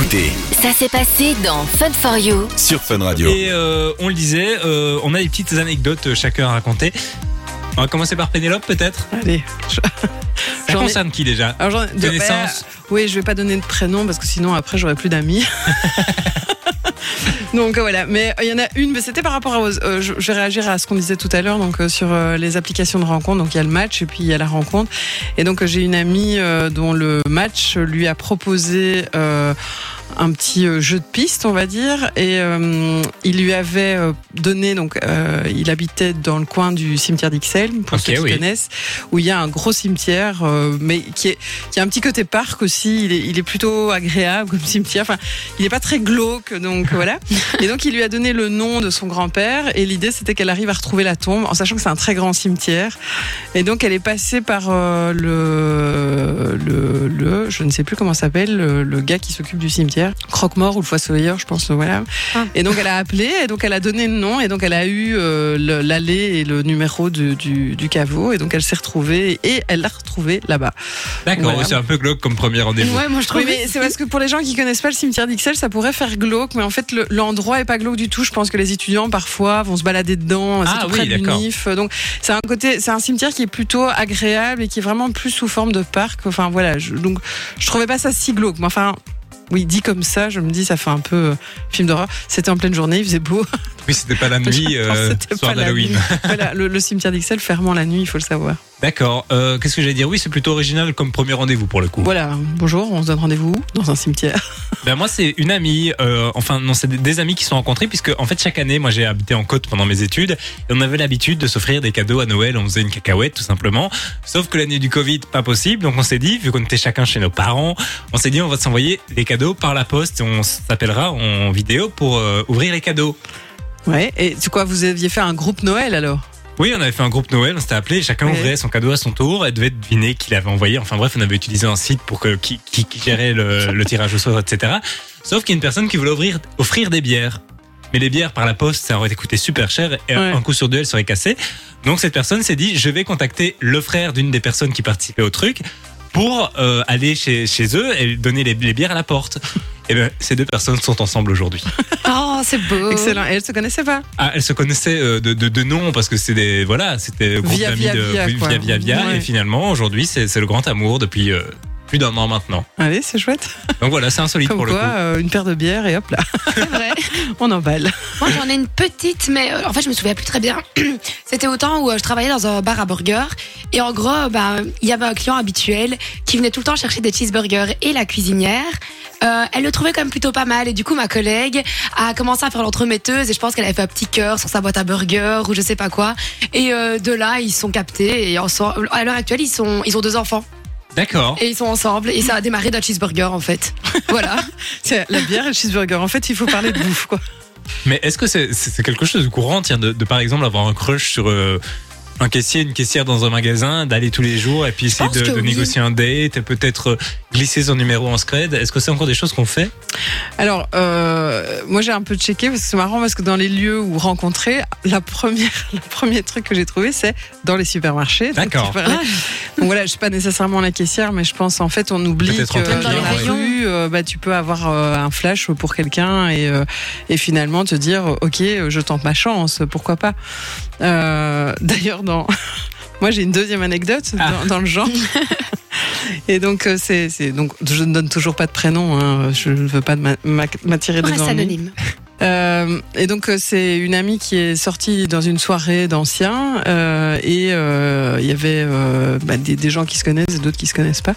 écoutez Ça s'est passé dans Fun for You. sur Fun Radio. Et euh, on le disait, euh, on a des petites anecdotes euh, chacun à raconter. On va commencer par Pénélope peut-être? Allez. je- Ça J'en ai- concerne qui déjà? Alors, j'en- de- Connaissance? bah, Oui, je vais pas donner de prénom parce que sinon après j'aurai plus d'amis. donc voilà, mais euh, il y en a une, mais c'était par rapport à. euh, je, je vais réagir à ce qu'on disait tout à l'heure, donc euh, sur euh, les applications de rencontre. Donc il y a le match et puis il y a la rencontre. Et donc euh, j'ai une amie euh, dont le match lui a proposé. Un petit euh, jeu de piste, on va dire, et euh, il lui avait euh, donné donc euh, il habitait dans le coin du cimetière d'Ixelles pour Ok, ceux qui oui. connaissent, où il y a un gros cimetière, euh, mais qui est qui a un petit côté parc aussi. Il est, il est plutôt agréable comme cimetière. Enfin, il est pas très glauque, donc voilà. Et donc il lui a donné le nom de son grand-père, et l'idée c'était qu'elle arrive à retrouver la tombe, en sachant que c'est un très grand cimetière. Et donc elle est passée par le, le le je ne sais plus comment s'appelle le, le gars qui s'occupe du cimetière, Croque-mort ou le Fossoyeur, je pense. Voilà. Ah. Et donc elle a appelé, et donc elle a donné le nom, et donc elle a eu euh, le- l'allée et le numéro du, du, du caveau, et donc elle s'est retrouvée et elle l'a retrouvé là-bas. D'accord, Voilà. c'est un peu glauque comme premier rendez-vous. Ouais, moi je trouve. Oui, mais c'est parce que pour les gens qui connaissent pas le cimetière d'Ixelles, ça pourrait faire glauque, mais en fait le- l'endroit est pas glauque du tout. Je pense que les étudiants parfois vont se balader dedans, c'est Ah tout oui, près d'accord. l'UNIF. Donc c'est un côté, c'est un cimetière qui est plutôt agréable et qui est vraiment plus sous forme de parc. Enfin voilà, je, donc je trouvais pas ça si glauque. Mais enfin. Oui, dit comme ça, je me dis, ça fait un peu euh, film d'horreur. C'était en pleine journée, il faisait beau. Oui, c'était pas la nuit, euh, soir d'Halloween. voilà, le, le cimetière d'Ixelles fermant la nuit, il faut le savoir. D'accord. Euh, Qu'est-ce que j'allais dire? Oui, c'est plutôt original comme premier rendez-vous pour le coup. Voilà, bonjour, on se donne rendez-vous dans un cimetière. Ben moi, c'est une amie, euh, enfin non, c'est des- des amis qui se sont rencontrés puisque en fait chaque année, moi j'ai habité en côte pendant mes études et on avait l'habitude de s'offrir des cadeaux à Noël. On faisait une cacahuète tout simplement. Sauf que l'année du Covid, pas possible. Donc on s'est dit, vu qu'on était chacun chez nos parents, on s'est dit on va s'envoyer des cadeaux par la poste et on s'appellera en vidéo pour euh, ouvrir les cadeaux. Ouais, et c'est quoi, vous aviez fait un groupe Noël alors? Oui, on avait fait un groupe Noël, on s'était appelé, chacun Ouais. ouvrait son cadeau à son tour, elle devait deviner qui l'avait envoyé. Enfin bref, on avait utilisé un site pour que qui, qui, qui gérait le, le tirage au sort, etc. Sauf qu'il y a une personne qui voulait ouvrir, offrir des bières. Mais les bières par la poste, ça aurait été coûté super cher et Ouais. un coup sur deux, elles seraient cassées. Donc cette personne s'est dit, je vais contacter le frère d'une des personnes qui participaient au truc pour euh, aller chez, chez eux et donner les, les bières à la porte. Et ben, ces deux personnes sont ensemble aujourd'hui. Oh, c'est beau. Excellent. Et elle se connaissait pas? Ah, elles se connaissaient euh, de, de, de nom parce que c'est des voilà, c'était le groupe Via, d'amis via, de via, via via via. Ouais. et finalement aujourd'hui c'est c'est le grand amour depuis euh, plus d'un an maintenant. Allez, c'est chouette. Donc voilà, c'est insolite Comme pour quoi, le coup. euh, une paire de bières et hop là, C'est vrai. on emballe. Moi, j'en ai une petite, mais euh, en fait, je me souviens plus très bien. C'était au temps où euh, je travaillais dans un bar à burger. Et en gros, bah, il y avait un client habituel qui venait tout le temps chercher des cheeseburgers et la cuisinière. euh, elle le trouvait quand même plutôt pas mal. Et du coup, ma collègue a commencé à faire l'entremetteuse. Et je pense qu'elle avait fait un petit cœur sur sa boîte à burger ou je sais pas quoi. Et euh, de là, ils sont captés. Et ensemble, à l'heure actuelle, ils, sont, ils ont deux enfants. D'accord. Et ils sont ensemble. Et ça a démarré d'un cheeseburger, en fait. Voilà. C'est la bière et le cheeseburger. En fait, il faut parler de bouffe, quoi. Mais est-ce que c'est quelque chose de courant tiens de, de, par exemple avoir un crush sur euh, un caissier, une caissière dans un magasin, d'aller tous les jours et puis essayer de, que de oui. négocier un date, et peut-être euh, glisser son numéro en scred. Est-ce que c'est encore des choses qu'on fait? Alors, euh, moi j'ai un peu checké parce que c'est marrant parce que dans les lieux où rencontrer, la première, le premier truc que j'ai trouvé, c'est dans les supermarchés. D'accord. aller- Donc voilà, je suis pas nécessairement la caissière, mais je pense en fait on oublie Peut-être que dans la ouais. rue, euh, bah, tu peux avoir euh, un flash pour quelqu'un et, euh, et finalement te dire ok, je tente ma chance, pourquoi pas. Euh, D'ailleurs, dans moi j'ai une deuxième anecdote Ah. dans, dans le genre. Et donc euh, c'est c'est- donc je ne donne toujours pas de prénom, hein, je ne veux pas de ma- ma- m'attirer On des reste ennuis. anonyme. Euh, et donc euh, c'est une amie qui est sortie dans une soirée d'anciens euh, et il y avait bah, des, gens qui se connaissent et d'autres qui se connaissent pas.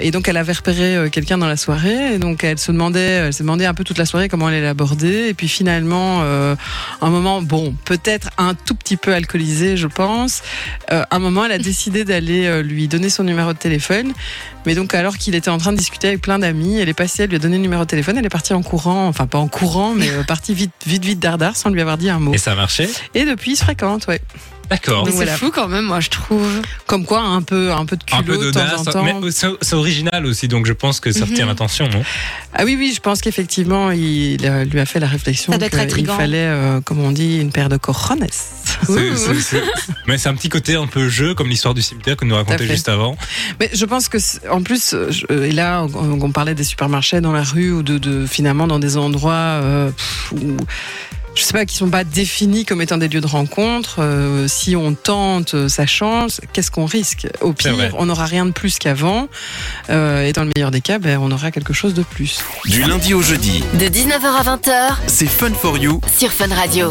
Et donc elle avait repéré quelqu'un dans la soirée et donc elle se demandait, elle s'est demandé un peu toute la soirée comment elle allait l'aborder et puis finalement un moment bon peut-être un tout petit peu alcoolisé je pense. Un moment elle a décidé d'aller lui donner son numéro de téléphone mais donc, alors qu'il était en train de discuter avec plein d'amis, elle est passée, elle lui a donné le numéro de téléphone, elle est partie en courant, enfin pas en courant, mais euh, partie vite, vite, vite dardard sans lui avoir dit un mot. Et ça a marché Et depuis, ils se fréquentent, ouais. D'accord. C'est voilà. fou quand même, moi, je trouve. Comme quoi, un peu, un peu de Un peu culot de temps en d'audace, temps. mais c'est original aussi, donc je pense que ça retient Mhm. l'attention, non? Ah oui, oui, je pense qu'effectivement, il euh, lui a fait la réflexion qu'il fallait, euh, comme on dit, une paire de cojones. C'est- Ouh. c'est- c'est- Mais c'est un petit côté un peu jeu, comme l'histoire du cimetière que nous racontait juste avant. Mais je pense que, c'est- en plus, euh, je- euh, et là, on, on parlait des supermarchés dans la rue ou de, de finalement dans des endroits euh, où, je sais pas, qui sont pas définis comme étant des lieux de rencontre. euh, si on tente euh, sa chance, qu'est-ce qu'on risque? Au pire, on n'aura rien de plus qu'avant. euh, et dans le meilleur des cas, ben, on aura quelque chose de plus. Du lundi au jeudi, De 19h à 20h c'est Fun for You sur Fun Radio.